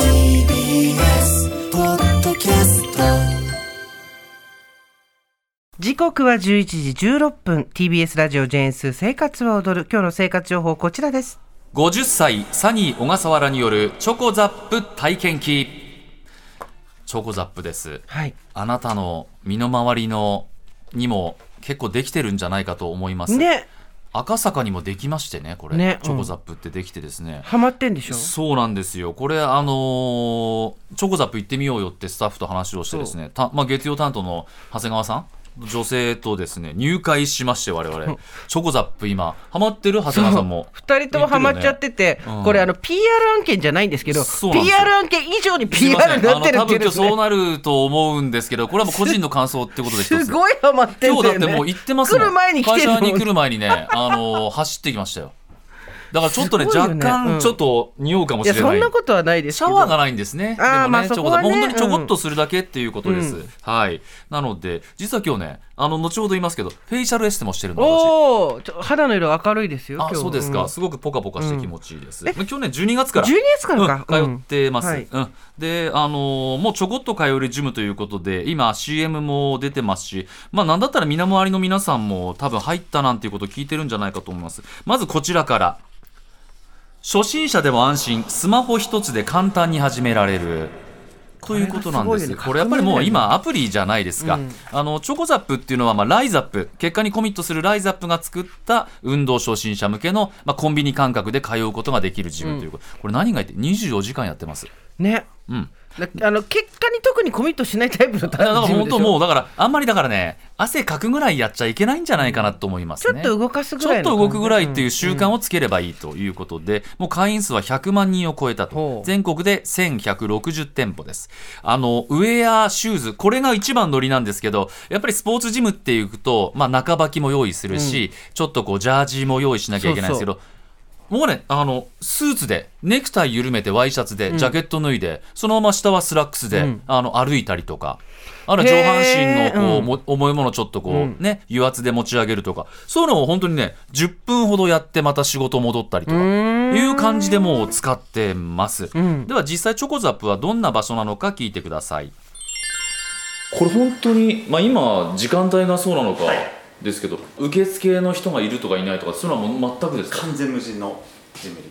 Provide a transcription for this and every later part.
TBS ポッドキャスト時刻は11時16分。TBS ラジオジェーンス生活は踊る今日の生活情報こちらです。50歳サニー小笠原によるチョコザップ体験記。チョコザップです。はい。あなたの身の回りのにも結構できてるんじゃないかと思います、ね赤坂にもできましてねこれ。ねチョコザップってできてですね、ハマってんでしょ？そうなんですよ。これあのーチョコザップ行ってみようよってスタッフと話をしてですね。た、まあ、月曜担当の長谷川さん女性とですね入会しまして我々。チョコザップ今ハマってる長谷川さんも。二人ともハマっちゃってて、うん。これあの PR 案件じゃないんですけど PR 案件以上に PR んになってるっていうですねそうなると思うんですけどこれはもう個人の感想ってことで すごいハマってんだよね。今日だってもう行ってますもん。来る前に来てる会社に来る前にね、あのー走ってきましたよだからちょっとねね若うん干ちょっと匂うかもしれないそんなことはないですシャワーがないんですね。あーでもね、まあそこ本当にちょこっとするだけっていうことです。うんはい。なので、実は今日ね、あの、後ほど言いますけど、フェイシャルエステもしてるの、私。お肌の色明るいですよあ、そうですか。んすごくポカポカして気持ちいいです。まあ去年12月から。12月からかうん通ってます、はいうんで、あのーもうちょこっと通えるジムということで、今 CM も出てますし、まあなんだったら身の回りの皆さんも多分入ったなんていうことを聞いてるんじゃないかと思います。まずこちらから。初心者でも安心、スマホ一つで簡単に始められる。ということなんです。これこれやっぱりもう今アプリじゃないですか。うんあの、チョコザップっていうのは、まあ、ライザップ、結果にコミットするライザップが作った運動初心者向けの、まあ、コンビニ感覚で通うことができるジムということ。これ何が言って24時間やってます。ねうん。だあの結果に特にコミットしないタイプのいやだから本当もう、だから、あんまりだからね、汗かくぐらいやっちゃいけないんじゃないかなと思いますね。ちょっと動かすぐちょっらいのと動くぐらいっていう習慣をつければいいということで、もう会員数は100万人を超えたと。全国で1160店舗です。あの、ウェア、シューズ、これが一番乗りなんですけど、やっぱりスポーツジムっていうと、まあ中履きも用意するし、ちょっとこうジャージも用意しなきゃいけないんですけど、もうね、あの、スーツで、ネクタイ緩めてワイシャツで、ジャケット脱いで、そのまま下はスラックスで、うん。あの、歩いたりとか、あるいは上半身のこう、重いものをちょっとこう、うん。ね、油圧で持ち上げるとか、そういうのを本当にね、10分ほどやってまた仕事戻ったりとか、ん。いう感じでもう使ってます。ん。では実際チョコザップはどんな場所なのか聞いてください。これ本当に、まあ今、時間帯がそうなのかですけど、受付の人がいるとかいないとか、そういうのはもう全くですか？完全無人のジムリ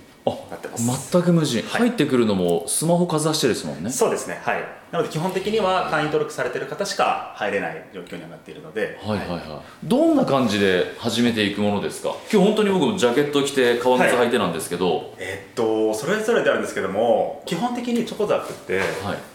なってます。全く無人、はい。入ってくるのもスマホかざしてですもんね。そうですね。はい。なので基本的には会員登録されてる方しか入れない状況にはなっているので。はいはいはい、どんな感じで始めていくものですか？今日本当に僕もジャケット着て革靴履いてなんですけど、えっとそれぞれであるんですけども基本的にチョコザップって、はい。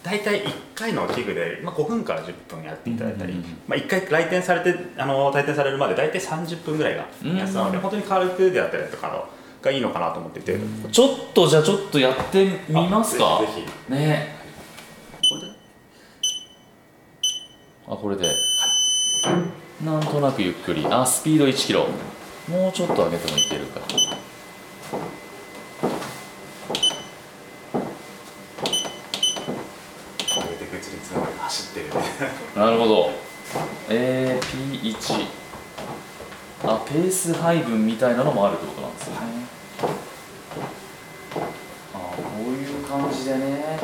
大体1回の器具で、まあ、5分から10分やっていただいたり、うんうんうんまあ、1回来店されてあの退店されるまで大体30分ぐらいが目安なので、うん。本当に軽くであったりとかのがいいのかなと思っていて、ちょっとじゃあちょっとやってみますか。あぜひぜね。これで。あこれで、なんとなくゆっくり。あスピード1キロ。もうちょっと上げてもいけるか。上げていくうちにつながり走っている なるほど。AP1 あペース配分みたいなのもあるってことなんですよねあこういう感じでね。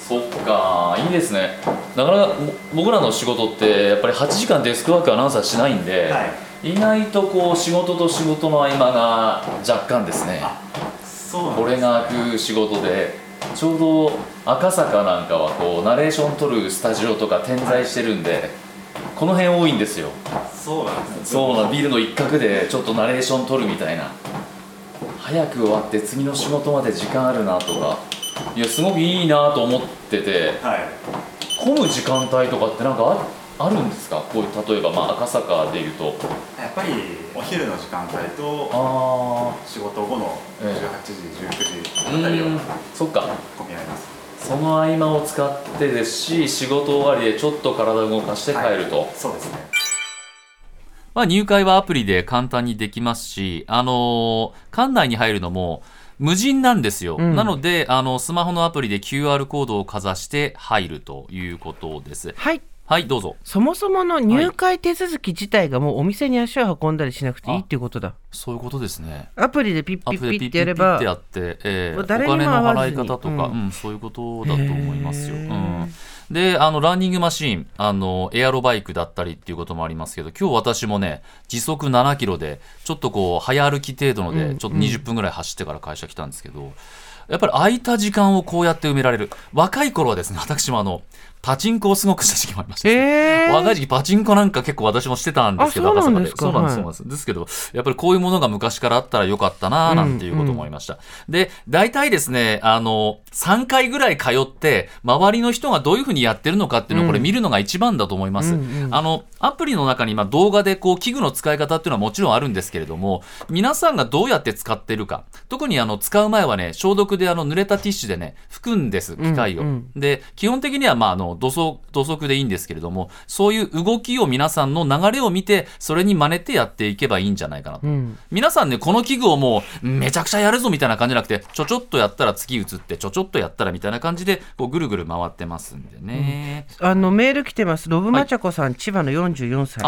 そっかいいですね。なかなかも僕らの仕事ってやっぱり8時間デスクワークアナウンサーしないんで、はい。意外とこう仕事と仕事の合間が若干ですね。そうなんこれが空く仕事でちょうど赤坂なんかはこうナレーション撮るスタジオとか点在してるんでこの辺多いんですよ。そうなんですそうなビルの一角でちょっとナレーション撮るみたいな早く終わって次の仕事まで時間あるなとかいやすごくいいなと思っててはい。混む時間帯とかってなんかああるんですか？こう例えばまあ赤坂でいうと。やっぱりお昼の時間帯とあ仕事後のええ。18時、19時ああたりはうんそっか。混み合います。その合間を使ってですし仕事終わりでちょっと体を動かして帰ると、そうですねまあ、入会はアプリで簡単にできますし、あのー館内に入るのも無人なんですよ、ん。なのであのスマホのアプリで QR コードをかざして入るということです。はいはいどうぞ。そもそもの入会手続き自体がもうお店に足を運んだりしなくていいっていうことだ。そういうことですね。アプリでピッピッピッってやればってやって、えーお金の払い方とか、ううんんそういうことだと思いますよ。へうーん、であのランニングマシーンあのエアロバイクだったりっていうこともありますけど今日私もね時速7キロでちょっとこう早歩き程度ので、ちょっと20分ぐらい走ってから会社来たんですけど。やっぱり空いた時間をこうやって埋められる。若い頃はですね私もあのパチンコをすごくした時期もありました、へー。若い時期パチンコなんか結構私もしてたんですけどあそうなん赤坂で。そうなんです、はい。そうなんです。ですけど、やっぱりこういうものが昔からあったらよかったな、なんていうことも思いました。で、大体ですね、あの、3回ぐらい通って、周りの人がどういうふうにやってるのかっていうのをこれ見るのが一番だと思います。あの、アプリの中にまあ動画でこう器具の使い方っていうのはもちろんあるんですけれども、皆さんがどうやって使ってるか、特にあの、使う前はね、消毒であの、濡れたティッシュでね、拭くんです、機械を。うん。で、基本的にはまあ、あの、土足、土足でいいんですけれども、そういう動きを皆さんの流れを見て、それに真似てやっていけばいいんじゃないかなと。うん。皆さんね、この器具をもう、めちゃくちゃやるぞみたいな感じじゃなくて、ちょちょっとやったら次移って、ちょちょっとやったらみたいな感じで、こう、ぐるぐる回ってますんでね。あのメール来てます。ロブマチャコさん、千葉の44歳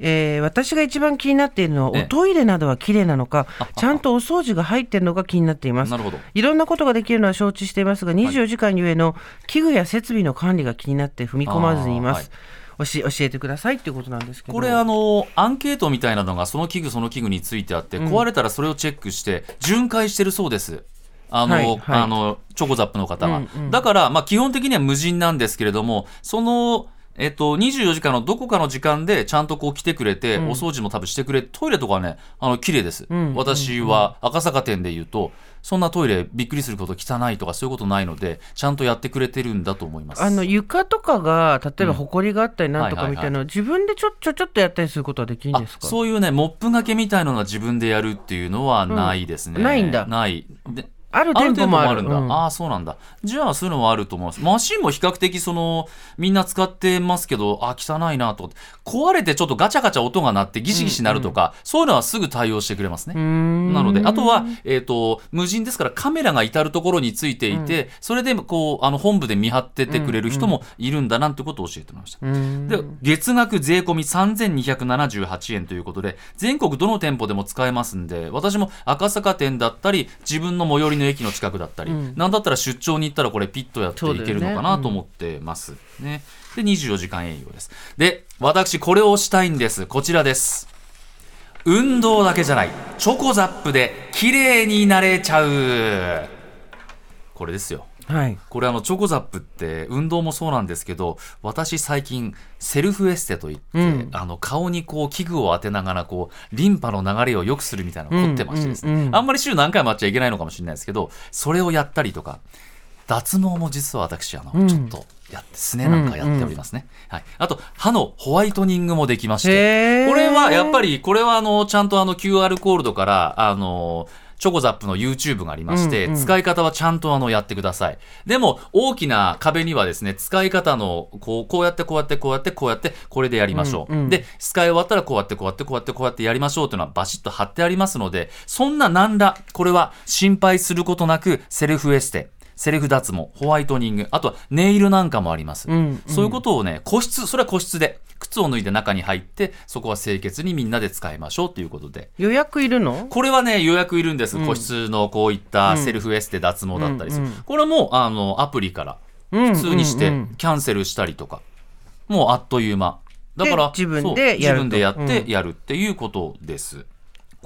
えー私が一番気になっているのは、ええおトイレなどは綺麗なのかちゃんとお掃除が入っているのか気になっています。なるほど。いろんなことができるのは承知していますが24時間ゆえの器具や設備の管理が気になって踏み込まずにいます、教えてくださいっていうことなんですけど。これあのアンケートみたいなのがその器具その器具についてあって、壊れたらそれをチェックして巡回してるそうです。あの、はいはい。あのチョコザップの方が、うんうん。だから、まあ、基本的には無人なんですけれどもそのえっと、24時間のどこかの時間でちゃんとこう来てくれて、お掃除も多分してくれトイレとかはねあの綺麗です、ん。私は赤坂店で言うとそんなトイレびっくりすること汚いとかそういうことないのでちゃんとやってくれてるんだと思います。あの床とかが例えば埃があったりなんとかみたいな自分でちょちょちょっとやったりすることはできるんですか？あそういうねモップがけみたいのが自分でやるっていうのはないですね、うん。ないんだ。ない。である店舗もある。んだ、うん。ああそうなんだ。じゃあそういうのはあると思います。マシンも比較的そのみんな使ってますけどあ汚いなと壊れてちょっとガチャガチャ音が鳴ってギシギシ鳴るとか、そういうのはすぐ対応してくれますね。なのであとは、えー、と無人ですからカメラが至る所についていて、それでこうあの本部で見張っててくれる人もいるんだなんてことを教えてもらいました、で月額税込み3278円ということで全国どの店舗でも使えますんで私も赤坂店だったり自分の最寄りの駅の近くだったり、なんだったら出張に行ったらこれピッとやっていけるのかなと思ってます。ね。で24時間営業です。で私これをしたいんです。こちらです。運動だけじゃない。チョコザップで綺麗になれちゃう。これですよはい。これあのチョコザップって運動もそうなんですけど私最近セルフエステといって、うん。あの顔にこう器具を当てながらこうリンパの流れを良くするみたいなのを凝ってましてですね、うんうん。うんあんまり週何回もやっちゃいけないのかもしれないですけどそれをやったりとか脱毛も実は私あの、うん。ちょっとやってすねなんかやっておりますね、はい、あと歯のホワイトニングもできましてこれはやっぱりこれはあのちゃんとあの QR コードからあのチョコザップの YouTube がありまして、うんうん使い方はちゃんとあのやってください。でも、大きな壁にはですね、使い方の、こう、こうやってこうやってこうやってこうやって、これでやりましょう。うんうんで、使い終わったらこうやってこうやってこうやってこうやってやりましょうというのはバシッと貼ってありますので、そんななんだ、これは心配することなく、セルフエステ。セルフ脱毛、ホワイトニング、あとはネイルなんかもあります。うんうんそういうことをね、個室、それは個室で、靴を脱いで中に入って、そこは清潔にみんなで使いましょうということで。予約いるの？これはね、予約いるんです。うん個室のこういったセルフエステ脱毛だったりする。うんうんこれも、あの、アプリから普普通にしてキャンセルしたりとか、もうあっという間。だから、で自分でやると自分でやってうんやるっていうことです。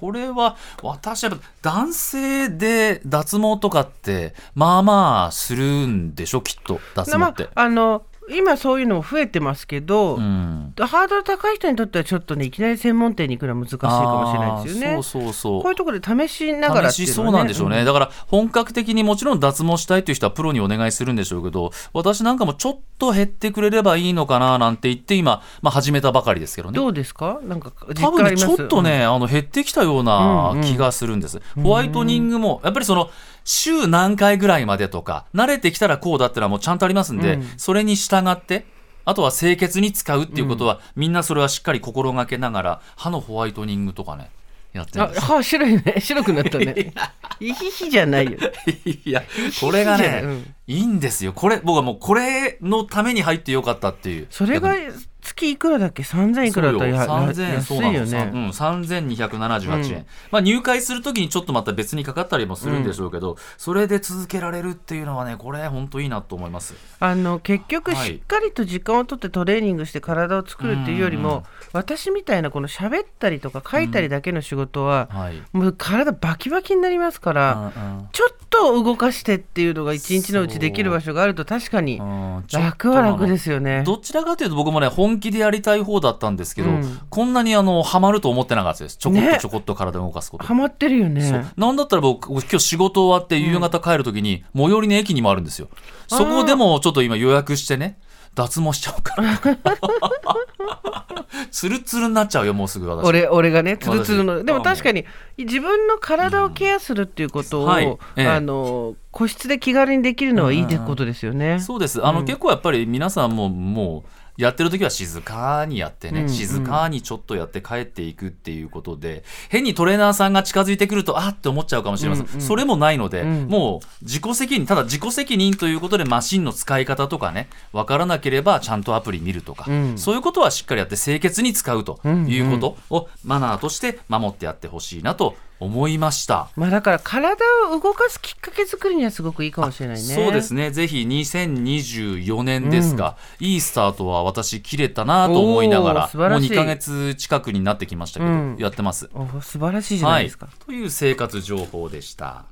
これは、私は男性で脱毛とかって、まあまあするんでしょ、きっと、脱毛って。あ、あの今そういうのも増えてますけど、うん。ハードル高い人にとってはちょっとねいきなり専門店に行くのは難しいかもしれないですよね。そうそうそう。こういうところで試しながらっていうのは、試しそうなんでしょうね、だから本格的にもちろん脱毛したいという人はプロにお願いするんでしょうけど私なんかもちょっと減ってくれればいいのかななんて言って今、まあ、始めたばかりですけどね。どうですか？なんか実多分ねちょっとね、あの減ってきたような気がするんです、ホワイトニングもやっぱりその週何回ぐらいまでとか、慣れてきたらこうだってのはもうちゃんとありますんで、うん。それに従って、あとは清潔に使うっていうことは、みんなそれはしっかり心がけながら、歯のホワイトニングとかね、やってるあんです。歯白いね。白くなったね。いひひじゃないよ。いや、これがね、うん。いいんですよ。これ、僕はもうこれのために入ってよかったっていう。それが月いくらだっけ？3000いくらだったらやそうよ。や3000そう安いよなのさうん、ね3278円、うん。まあ、入会するときにちょっとまた別にかかったりもするんでしょうけど、それで続けられるっていうのはねこれ本当いいなと思います。あの結局はい。しっかりと時間をとってトレーニングして体を作るっていうよりも、うん私みたいなこの喋ったりとか書いたりだけの仕事は、はい、もう体バキバキになりますから、うんちょっと動かしてっていうのが一日のうちできる場所があると確かにうん。うん楽は楽ですよね。どちらかというと僕もね本気でやりたい方だったんですけど、うん。こんなにあのハマると思ってなかったです。ちょこっとねちょこっと体を動かすこと、ハマってるよね。なんだったら僕今日仕事終わって夕方帰るときに最寄りの駅にもあるんですよ。そこでもちょっと今予約してね脱毛しちゃおうかな。ツルツルになっちゃうよもうすぐ私。俺俺がねつるつるの私でも確かに自分の体をケアするっていうことを、うん。はい。ええ。あの個室で気軽にできるのはいいことですよね。そうです。あの、結構やっぱり皆さんももうやってる時は静かにやってね、うん静かにちょっとやって帰っていくっていうことで変にトレーナーさんが近づいてくるとあって思っちゃうかもしれません、うんうんそれもないので、うん。もう自己責任ただ自己責任ということでマシンの使い方とかね分からなければちゃんとアプリ見るとか、うん。そういうことはしっかりやって清潔に使うということをマナーとして守ってやってほしいなと思いました。まあだから体を動かすきっかけ作りにはすごくいいかもしれないね。そうですね、ぜひ2024年ですが、いいスタートは私、切れたなと思いながら、もう2ヶ月近くになってきましたけど、うんやってます。お素晴らしいじゃないですか。という生活情報でした。